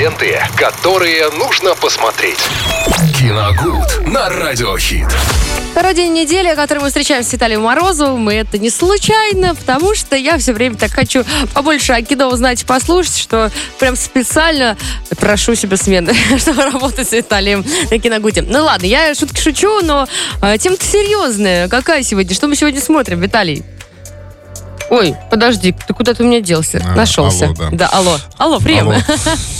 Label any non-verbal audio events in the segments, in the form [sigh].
ленты, которые нужно посмотреть. Киногуд на Радиохит. Второй день недели, который мы встречаем с Виталием Морозовым, и это не случайно, потому что я все время так хочу побольше о кино узнать и послушать, что прям специально прошу себе смены, [laughs] чтобы работать с Виталием на Киногуде. Ну ладно, я шутки шучу, но э, тема-то серьезная. Какая сегодня? Что мы сегодня смотрим, Виталий? Ой, подожди, ты куда ты у меня делся? А, Нашелся. алло, да. да, алло. Алло, прием. Алло. [laughs]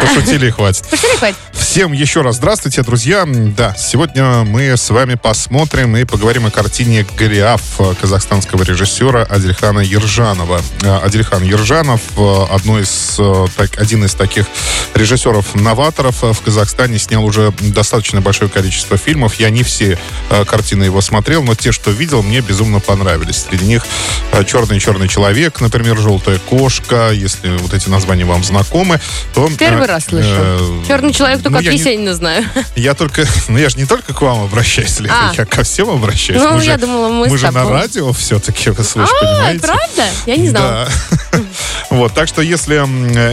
Пошутили и хватит. Пошли, хватит. Всем еще раз здравствуйте, друзья. Да, сегодня мы с вами посмотрим и поговорим о картине «Голиаф» казахстанского режиссера Адильхана Ержанова. Э, Адильхан Ержанов э, одно из, э, так, один из таких режиссеров-новаторов в Казахстане снял уже достаточно большое количество фильмов. Я не все картины его смотрел, но те, что видел, мне безумно понравились. Среди них «Черный-черный человек», например, «Желтая кошка». Если вот эти названия вам знакомы, то... Первый раз слышу. э, Черный человек только ну, от я не- Есенина знаю. [laughs] я только, ну я же не только к вам обращаюсь, Лена, А. я ко всем обращаюсь. Ну, мы я же, думала, мы с же на радио все-таки, вы слышь, А, понимаете? правда? Я не знала. Да. [laughs] Вот, так что если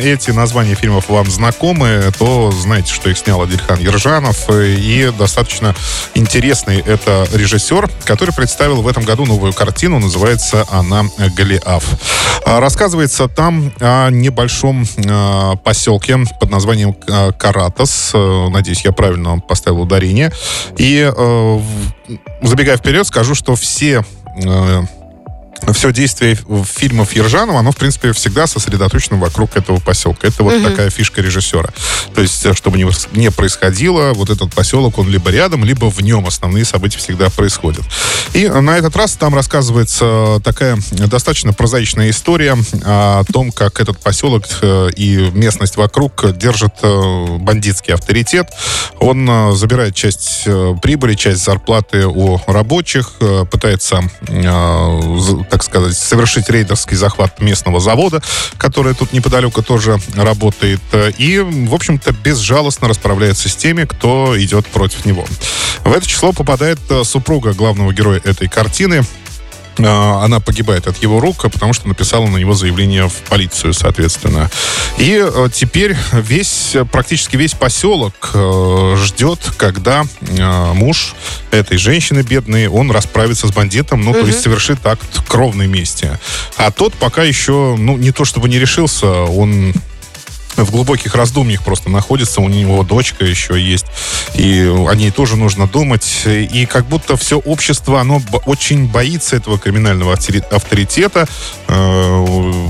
эти названия фильмов вам знакомы, то знаете, что их снял Адильхан Ержанов. И достаточно интересный это режиссер, который представил в этом году новую картину. Называется она «Голиаф». А, Рассказывается там о небольшом э, поселке под названием э, Каратас. Э, Надеюсь, я правильно поставил ударение. И э, забегая вперед, скажу, что все все действие фильмов Ержанова, оно, в принципе, всегда сосредоточено вокруг этого поселка. Это вот такая фишка режиссера. То есть, э, чтобы не, происходило, вот этот поселок, он либо рядом, либо в нем основные события всегда происходят. И на этот раз там рассказывается такая достаточно прозаичная история о том, как этот поселок э, и местность вокруг держит э, бандитский авторитет. Он забирает часть прибыли, часть зарплаты у рабочих, пытается, так сказать, совершить рейдерский захват местного завода, который тут неподалеку тоже работает. э, И, в общем-то, безжалостно расправляется с теми, кто идет против него. В это число попадает э, супруга главного героя этой картины, она погибает от его рук, потому что написала на него заявление в полицию, соответственно. И э, теперь весь, практически весь поселок э, ждет, когда э, муж этой женщины бедной, он расправится с бандитом, ну, то есть совершит акт кровной мести. А тот пока еще, ну, не то чтобы не решился, он в глубоких раздумьях просто находится, у него дочка еще есть, и о ней тоже нужно думать. И как будто все общество, оно очень боится этого криминального автори- авторитета. Э,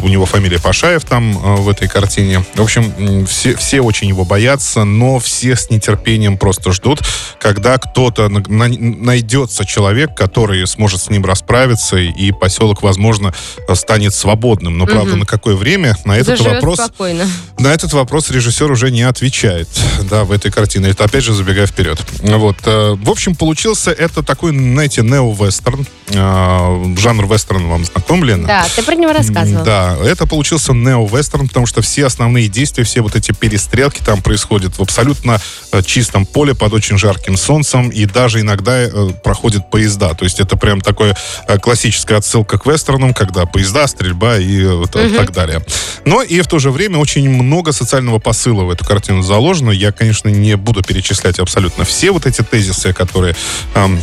У него фамилия Пашаев там э, в этой картине. В общем, все, все очень его боятся, но все с нетерпением просто ждут, когда кто-то на- на- найдется человек, который сможет с ним расправиться, и поселок, возможно, станет свободным. Но, правда, на какое время? На этот Заживет вопрос... спокойно. На этот вопрос режиссер уже не отвечает, да, в этой картине. Это опять же забегая вперед. Вот. э, В общем, получился это такой, знаете, нео-вестерн. Э, Жанр вестерн вам знаком, Лена? Да, ты про него рассказывал. Да, это получился нео-вестерн, потому что все основные действия, все вот эти перестрелки там происходят в абсолютно э, чистом поле под очень жарким солнцем, и даже иногда проходят поезда. То есть это прям такое классическая отсылка к вестернам, когда поезда, стрельба и э, так далее. Но и в то же время очень много социального посыла в эту картину заложено. Я, конечно, не буду перечислять абсолютно все вот эти тезисы, которые эм,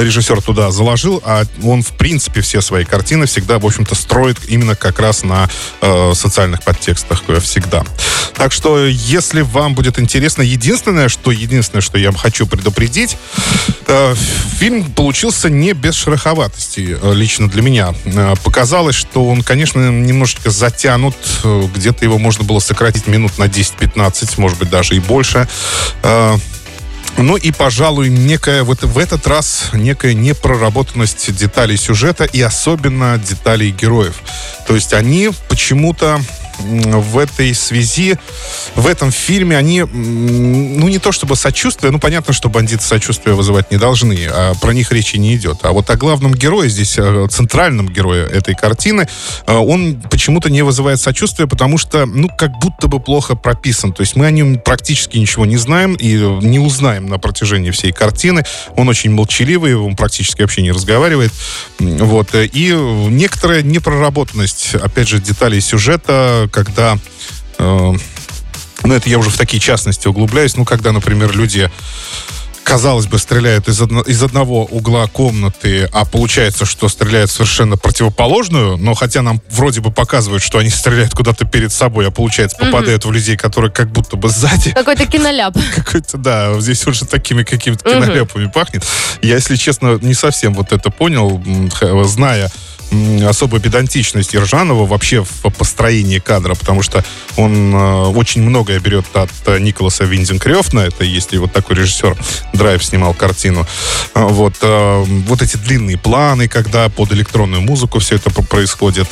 режиссер туда заложил, а он, в принципе, все свои картины всегда, в общем-то, строит именно как раз на э, социальных подтекстах, всегда. Так что, если вам будет интересно, единственное, что, единственное, что я хочу предупредить, э, фильм получился не без шероховатости, э, лично для меня. Э, показалось, что он, конечно, немножечко затянут, э, где-то его можно было сократить минут на 10-15, может быть, даже и больше. Э, ну и, пожалуй, некая вот в этот раз некая непроработанность деталей сюжета и особенно деталей героев. То есть они почему-то в этой связи, в этом фильме они, ну не то чтобы сочувствие, ну понятно, что бандиты сочувствия вызывать не должны, а про них речи не идет. А вот о главном герое здесь, о центральном герое этой картины, э, он почему-то не вызывает сочувствия, потому что, ну, как будто бы плохо прописан. То есть мы о нем практически ничего не знаем и не узнаем на протяжении всей картины. Он очень молчаливый, он практически вообще не разговаривает. Вот. э, И некоторая непроработанность, опять же, деталей сюжета, когда э, ну, это я уже в такие частности углубляюсь, ну, когда, например, люди казалось бы, стреляют из, одно, из одного угла комнаты, а получается, что стреляют совершенно противоположную, но хотя нам вроде бы показывают, что они [laughs] стреляют куда-то перед собой, а получается попадают mm-hmm. в людей, которые как будто бы сзади. Какой-то киноляп. [laughs] Какой-то, да, здесь уже такими какими-то киноляпами mm-hmm. пахнет. Я, если честно, не совсем вот это понял, зная особая педантичность Ержанова вообще в построении кадра, потому что он э, очень многое берет от э, Николаса Виндинг Это есть и вот такой режиссер Драйв снимал картину. Э, вот, э, вот эти длинные планы, когда под электронную музыку все это происходит.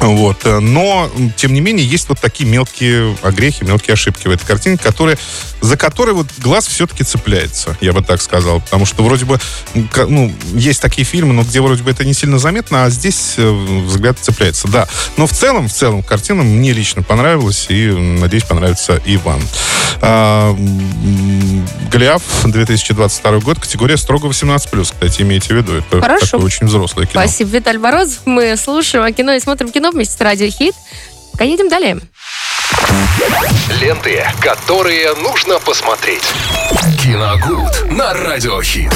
Вот. Э, но, тем не менее, есть вот такие мелкие огрехи, мелкие ошибки в этой картине, которые, за которые вот глаз все-таки цепляется, я бы так сказал. Потому что вроде бы, ну, есть такие фильмы, но где вроде бы это не сильно заметно, а здесь э, взгляд цепляется. Да. Но в целом, в целом, картина мне лично понравилась, и, надеюсь, понравится и вам. А, Голиаф, 2022 год, категория строго 18+, кстати, имейте в виду. Это Хорошо. очень взрослое кино. Спасибо, Виталий Морозов. Мы слушаем о кино и смотрим кино вместе с Радио Хит. Пока едем далее. Ленты, которые нужно посмотреть. Киногуд на Радиохит.